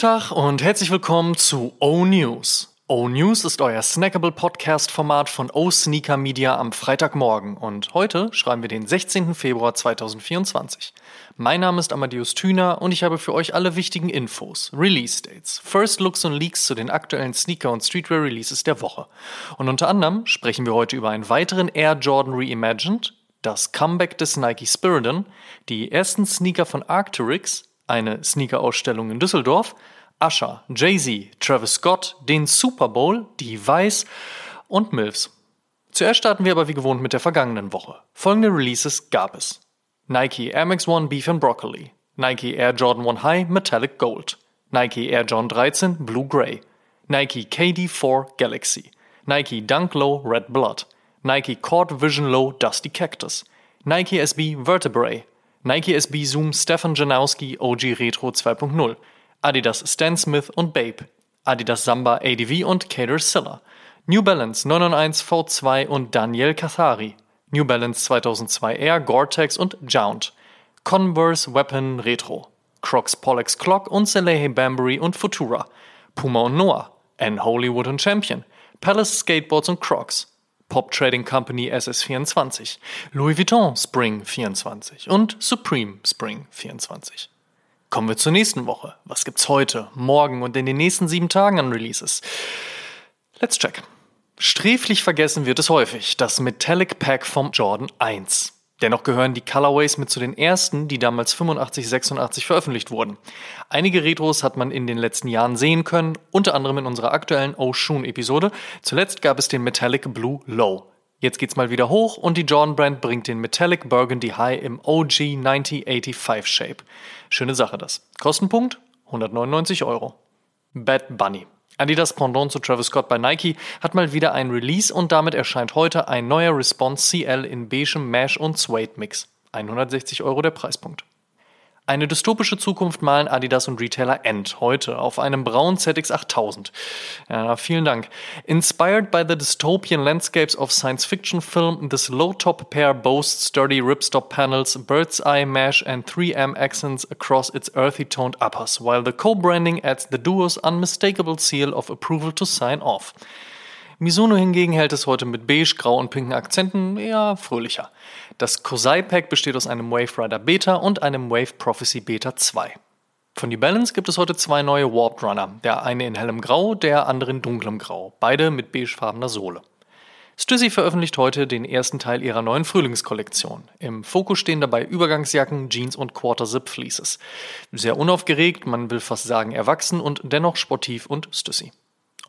Tag und herzlich willkommen zu O News. O News ist euer snackable Podcast-Format von O Sneaker Media am Freitagmorgen und heute schreiben wir den 16. Februar 2024. Mein Name ist Amadeus Thüner und ich habe für euch alle wichtigen Infos, Release-Dates, First Looks und Leaks zu den aktuellen Sneaker- und Streetwear-Releases der Woche. Und unter anderem sprechen wir heute über einen weiteren Air Jordan Reimagined, das Comeback des Nike Spiridon, die ersten Sneaker von Arc'teryx, eine Sneaker-Ausstellung in Düsseldorf, Usher, Jay-Z, Travis Scott, den Super Bowl, die Weiß und Mills. Zuerst starten wir aber wie gewohnt mit der vergangenen Woche. Folgende Releases gab es. Nike Air Max One Beef and Broccoli, Nike Air Jordan 1 High Metallic Gold, Nike Air Jordan 13 Blue Gray, Nike KD4 Galaxy, Nike Dunk Low Red Blood, Nike Court Vision Low Dusty Cactus, Nike SB Vertebrae, Nike SB Zoom Stefan Janowski OG Retro 2.0, Adidas Stan Smith und Babe, Adidas Samba ADV und Cater Silla, New Balance 991 V2 und Daniel Cathari, New Balance 2002 Air Gore-Tex und Jount, Converse Weapon Retro, Crocs Pollex Clock und Salehe Bambury und Futura, Puma und Noah, N Hollywood und Champion, Palace Skateboards und Crocs, Pop Trading Company SS24, Louis Vuitton Spring 24 und Supreme Spring 24. Kommen wir zur nächsten Woche. Was gibt's heute, morgen und in den nächsten sieben Tagen an Releases? Let's check. Sträflich vergessen wird es häufig, das Metallic Pack vom Jordan 1. Dennoch gehören die Colorways mit zu den ersten, die damals 85, 86 veröffentlicht wurden. Einige Retros hat man in den letzten Jahren sehen können, unter anderem in unserer aktuellen Oshun-Episode. Zuletzt gab es den Metallic Blue Low. Jetzt geht's mal wieder hoch und die Jordan Brand bringt den Metallic Burgundy High im OG 9085 Shape. Schöne Sache das. Kostenpunkt 199 Euro. Bad Bunny. Adidas Pendant zu Travis Scott bei Nike hat mal wieder ein Release und damit erscheint heute ein neuer Response CL in beigem Mesh und Suede Mix. 160 Euro der Preispunkt. Eine dystopische Zukunft malen Adidas und Retailer End heute auf einem braunen ZX 8000. Ja, vielen Dank. Inspired by the dystopian landscapes of science fiction film, this low-top pair boasts sturdy ripstop panels, bird's eye mesh and 3M accents across its earthy toned uppers, while the co-branding adds the duo's unmistakable seal of approval to sign off. Mizuno hingegen hält es heute mit beige, grau und pinken Akzenten eher fröhlicher. Das Kosei Pack besteht aus einem Wave Rider Beta und einem Wave Prophecy Beta 2. Von New Balance gibt es heute zwei neue Warped Runner, der eine in hellem Grau, der andere in dunklem Grau, beide mit beigefarbener Sohle. Stussy veröffentlicht heute den ersten Teil ihrer neuen Frühlingskollektion. Im Fokus stehen dabei Übergangsjacken, Jeans und Quarter-Zip-Fleeces. Sehr unaufgeregt, man will fast sagen erwachsen und dennoch sportiv und Stussy.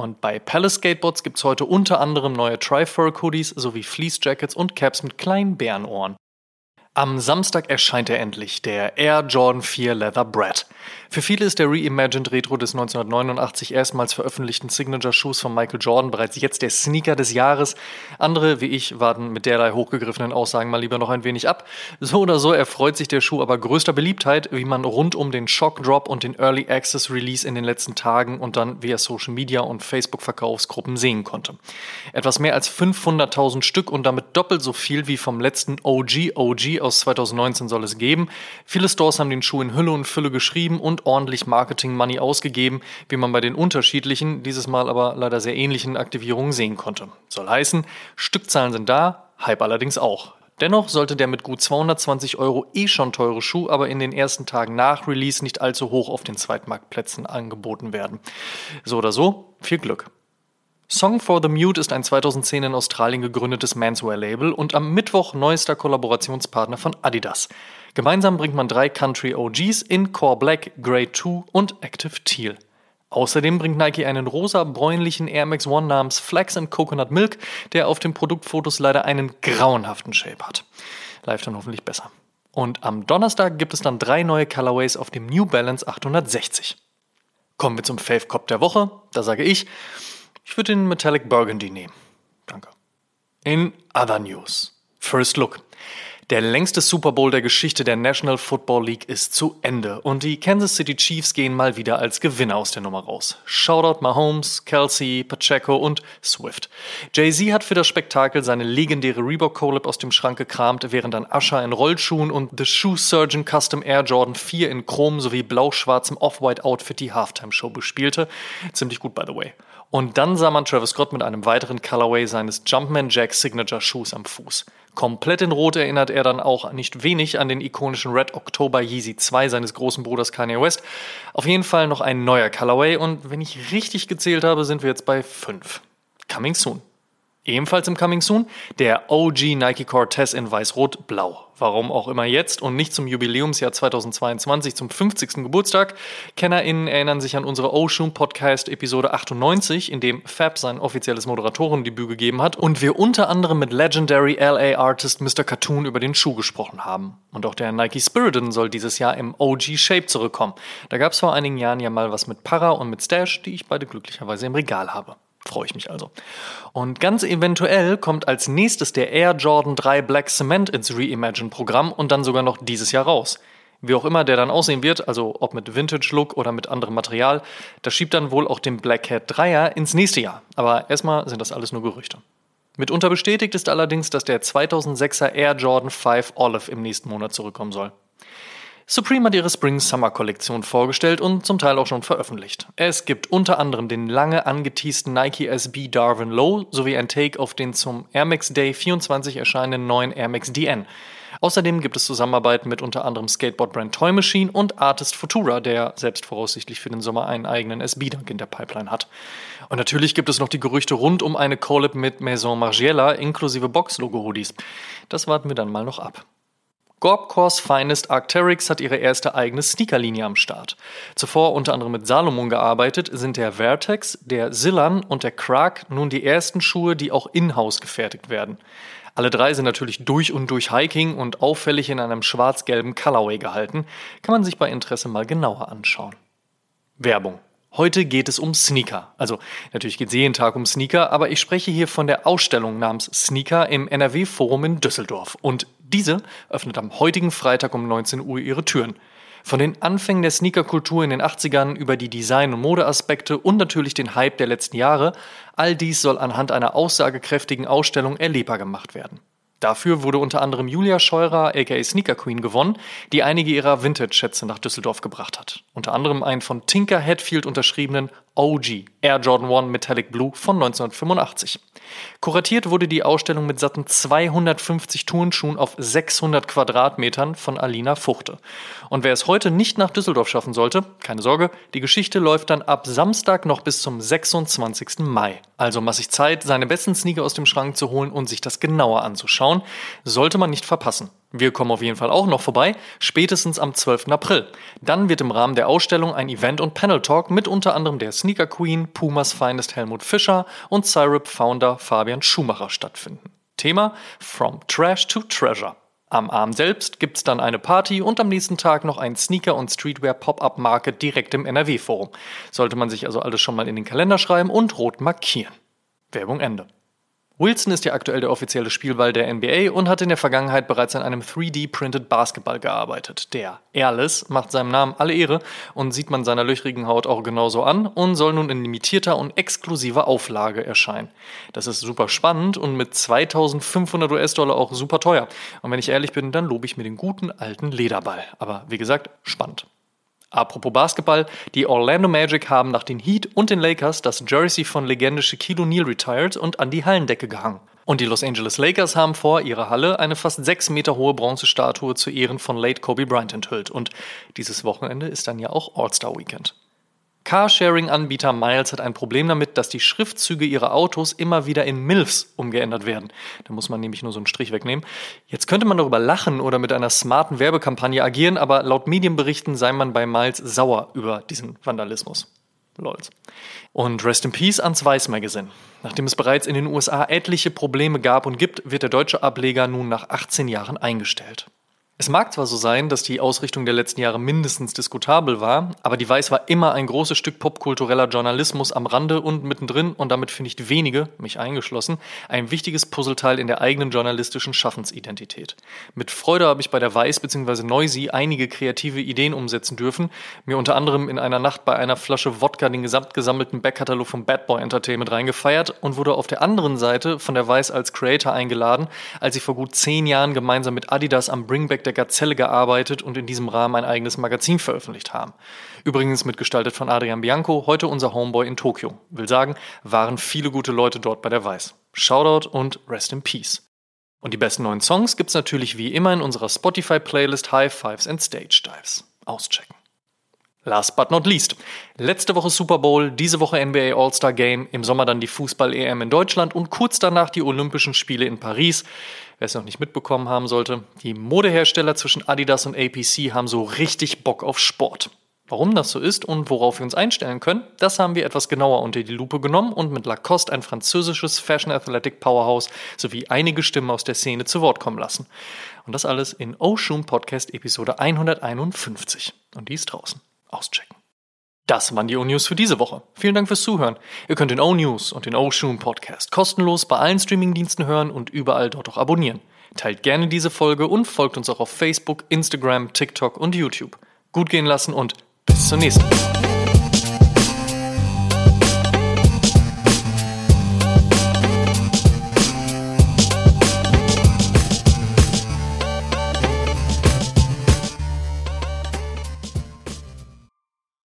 Und bei Palace Skateboards gibt es heute unter anderem neue Tri-Fur Hoodies sowie Fleece Jackets und Caps mit kleinen Bärenohren. Am Samstag erscheint er endlich, der Air Jordan 4 Leather Bread. Für viele ist der Reimagined Retro des 1989 erstmals veröffentlichten Signature-Shoes von Michael Jordan bereits jetzt der Sneaker des Jahres. Andere, wie ich, warten mit derlei hochgegriffenen Aussagen mal lieber noch ein wenig ab. So oder so erfreut sich der Schuh aber größter Beliebtheit, wie man rund um den Shock Drop und den Early Access Release in den letzten Tagen und dann via Social Media und Facebook-Verkaufsgruppen sehen konnte. Etwas mehr als 500.000 Stück und damit doppelt so viel wie vom letzten OG OG aus 2019 soll es geben. Viele Stores haben den Schuh in Hülle und Fülle geschrieben und ordentlich Marketing-Money ausgegeben, wie man bei den unterschiedlichen, dieses Mal aber leider sehr ähnlichen Aktivierungen sehen konnte. Soll heißen, Stückzahlen sind da, Hype allerdings auch. Dennoch sollte der mit gut 220 Euro eh schon teure Schuh aber in den ersten Tagen nach Release nicht allzu hoch auf den Zweitmarktplätzen angeboten werden. So oder so, viel Glück. Song for the Mute ist ein 2010 in Australien gegründetes Manswear-Label und am Mittwoch neuester Kollaborationspartner von Adidas. Gemeinsam bringt man drei Country OGs in Core Black, Grey 2 und Active Teal. Außerdem bringt Nike einen rosa-bräunlichen Air Max One namens Flax and Coconut Milk, der auf den Produktfotos leider einen grauenhaften Shape hat. Live dann hoffentlich besser. Und am Donnerstag gibt es dann drei neue Colorways auf dem New Balance 860. Kommen wir zum Fave Cop der Woche. Da sage ich, ich würde den Metallic Burgundy nehmen. Danke. In other news. First Look. Der längste Super Bowl der Geschichte der National Football League ist zu Ende und die Kansas City Chiefs gehen mal wieder als Gewinner aus der Nummer raus. Shoutout Mahomes, Kelsey, Pacheco und Swift. Jay-Z hat für das Spektakel seine legendäre Reebok Collab aus dem Schrank gekramt, während dann Usher in Rollschuhen und The Shoe Surgeon Custom Air Jordan 4 in Chrom sowie blau-schwarzem Off-White Outfit die Halftime-Show bespielte. Ziemlich gut, by the way. Und dann sah man Travis Scott mit einem weiteren Colorway seines Jumpman Jack Signature Shoes am Fuß. Komplett in Rot erinnert er dann auch nicht wenig an den ikonischen Red October Yeezy 2 seines großen Bruders Kanye West. Auf jeden Fall noch ein neuer Colorway und wenn ich richtig gezählt habe, sind wir jetzt bei 5. Coming soon. Ebenfalls im Coming Soon der OG Nike Cortez in Weiß-Rot-Blau. Warum auch immer jetzt und nicht zum Jubiläumsjahr 2022 zum 50. Geburtstag. KennerInnen erinnern sich an unsere Ocean Podcast Episode 98, in dem Fab sein offizielles Moderatorendebüt gegeben hat und wir unter anderem mit Legendary LA Artist Mr. Cartoon über den Schuh gesprochen haben. Und auch der Nike Spiridon soll dieses Jahr im OG Shape zurückkommen. Da gab es vor einigen Jahren ja mal was mit Para und mit Stash, die ich beide glücklicherweise im Regal habe. Freue ich mich also. Und ganz eventuell kommt als nächstes der Air Jordan 3 Black Cement ins Reimagine-Programm und dann sogar noch dieses Jahr raus. Wie auch immer der dann aussehen wird, also ob mit Vintage-Look oder mit anderem Material, das schiebt dann wohl auch den Black Cat 3er ins nächste Jahr. Aber erstmal sind das alles nur Gerüchte. Mitunter bestätigt ist allerdings, dass der 2006er Air Jordan 5 Olive im nächsten Monat zurückkommen soll. Supreme hat ihre Spring-Summer-Kollektion vorgestellt und zum Teil auch schon veröffentlicht. Es gibt unter anderem den lange angeteasten Nike SB Darwin Low sowie ein Take auf den zum Air Max Day 24 erscheinenden neuen Air Max DN. Außerdem gibt es Zusammenarbeiten mit unter anderem Skateboard-Brand Toy Machine und Artist Futura, der selbst voraussichtlich für den Sommer einen eigenen SB-Dunk in der Pipeline hat. Und natürlich gibt es noch die Gerüchte rund um eine Collab mit Maison Margiela inklusive Box-Logo-Hoodies. Das warten wir dann mal noch ab. Gorbkors Finest Arcteryx hat ihre erste eigene Sneakerlinie am Start. Zuvor unter anderem mit Salomon gearbeitet, sind der Vertex, der Zillan und der Krag nun die ersten Schuhe, die auch in-house gefertigt werden. Alle drei sind natürlich durch und durch Hiking und auffällig in einem schwarz-gelben Colorway gehalten. Kann man sich bei Interesse mal genauer anschauen. Werbung Heute geht es um Sneaker. Also natürlich geht es jeden Tag um Sneaker, aber ich spreche hier von der Ausstellung namens Sneaker im NRW Forum in Düsseldorf. Und diese öffnet am heutigen Freitag um 19 Uhr ihre Türen. Von den Anfängen der Sneakerkultur in den 80ern über die Design- und Modeaspekte und natürlich den Hype der letzten Jahre, all dies soll anhand einer aussagekräftigen Ausstellung erlebbar gemacht werden. Dafür wurde unter anderem Julia Scheurer, aka Sneaker Queen, gewonnen, die einige ihrer Vintage-Schätze nach Düsseldorf gebracht hat. Unter anderem einen von Tinker Hatfield unterschriebenen OG Air Jordan 1 Metallic Blue von 1985. Kuratiert wurde die Ausstellung mit satten 250 Turnschuhen auf 600 Quadratmetern von Alina Fuchte. Und wer es heute nicht nach Düsseldorf schaffen sollte, keine Sorge, die Geschichte läuft dann ab Samstag noch bis zum 26. Mai. Also massig Zeit, seine besten Sneaker aus dem Schrank zu holen und sich das genauer anzuschauen. Sollte man nicht verpassen. Wir kommen auf jeden Fall auch noch vorbei, spätestens am 12. April. Dann wird im Rahmen der Ausstellung ein Event und Panel Talk mit unter anderem der Sneaker Queen, Pumas Finest Helmut Fischer und Syrup Founder Fabian Schumacher stattfinden. Thema From Trash to Treasure. Am Abend selbst gibt's dann eine Party und am nächsten Tag noch ein Sneaker- und Streetwear-Pop-Up-Market direkt im NRW-Forum. Sollte man sich also alles schon mal in den Kalender schreiben und rot markieren. Werbung Ende. Wilson ist ja aktuell der offizielle Spielball der NBA und hat in der Vergangenheit bereits an einem 3D-printed Basketball gearbeitet. Der Airless macht seinem Namen alle Ehre und sieht man seiner löchrigen Haut auch genauso an und soll nun in limitierter und exklusiver Auflage erscheinen. Das ist super spannend und mit 2500 US-Dollar auch super teuer. Und wenn ich ehrlich bin, dann lobe ich mir den guten alten Lederball. Aber wie gesagt, spannend. Apropos Basketball, die Orlando Magic haben nach den Heat und den Lakers das Jersey von Legende Shaquille O'Neal retired und an die Hallendecke gehangen. Und die Los Angeles Lakers haben vor ihrer Halle eine fast sechs Meter hohe Bronzestatue zu Ehren von Late Kobe Bryant enthüllt. Und dieses Wochenende ist dann ja auch All-Star Weekend. Carsharing-Anbieter Miles hat ein Problem damit, dass die Schriftzüge ihrer Autos immer wieder in MILFs umgeändert werden. Da muss man nämlich nur so einen Strich wegnehmen. Jetzt könnte man darüber lachen oder mit einer smarten Werbekampagne agieren, aber laut Medienberichten sei man bei Miles sauer über diesen Vandalismus. Lols. Und Rest in Peace ans Weiß Magazine. Nachdem es bereits in den USA etliche Probleme gab und gibt, wird der deutsche Ableger nun nach 18 Jahren eingestellt. Es mag zwar so sein, dass die Ausrichtung der letzten Jahre mindestens diskutabel war, aber die Weiß war immer ein großes Stück popkultureller Journalismus am Rande und mittendrin und damit finde ich wenige, mich eingeschlossen, ein wichtiges Puzzleteil in der eigenen journalistischen Schaffensidentität. Mit Freude habe ich bei der Weiß bzw. Noisy einige kreative Ideen umsetzen dürfen, mir unter anderem in einer Nacht bei einer Flasche Wodka den gesamtgesammelten Backkatalog vom Bad Boy Entertainment reingefeiert und wurde auf der anderen Seite von der Weiß als Creator eingeladen, als ich vor gut zehn Jahren gemeinsam mit Adidas am Bringback der der Gazelle gearbeitet und in diesem Rahmen ein eigenes Magazin veröffentlicht haben. Übrigens mitgestaltet von Adrian Bianco, heute unser Homeboy in Tokio. Will sagen, waren viele gute Leute dort bei der Weiß. Shoutout und Rest in Peace. Und die besten neuen Songs gibt's natürlich wie immer in unserer Spotify-Playlist High Fives and Stage Dives. Auschecken. Last but not least. Letzte Woche Super Bowl, diese Woche NBA All-Star Game, im Sommer dann die Fußball-EM in Deutschland und kurz danach die Olympischen Spiele in Paris. Wer es noch nicht mitbekommen haben sollte, die Modehersteller zwischen Adidas und APC haben so richtig Bock auf Sport. Warum das so ist und worauf wir uns einstellen können, das haben wir etwas genauer unter die Lupe genommen und mit Lacoste ein französisches Fashion Athletic Powerhouse sowie einige Stimmen aus der Szene zu Wort kommen lassen. Und das alles in Oshun Podcast Episode 151. Und die ist draußen. Auschecken. Das waren die O-News für diese Woche. Vielen Dank fürs Zuhören. Ihr könnt den O-News und den O-Shoon Podcast kostenlos bei allen Streamingdiensten hören und überall dort auch abonnieren. Teilt gerne diese Folge und folgt uns auch auf Facebook, Instagram, TikTok und YouTube. Gut gehen lassen und bis zur nächsten.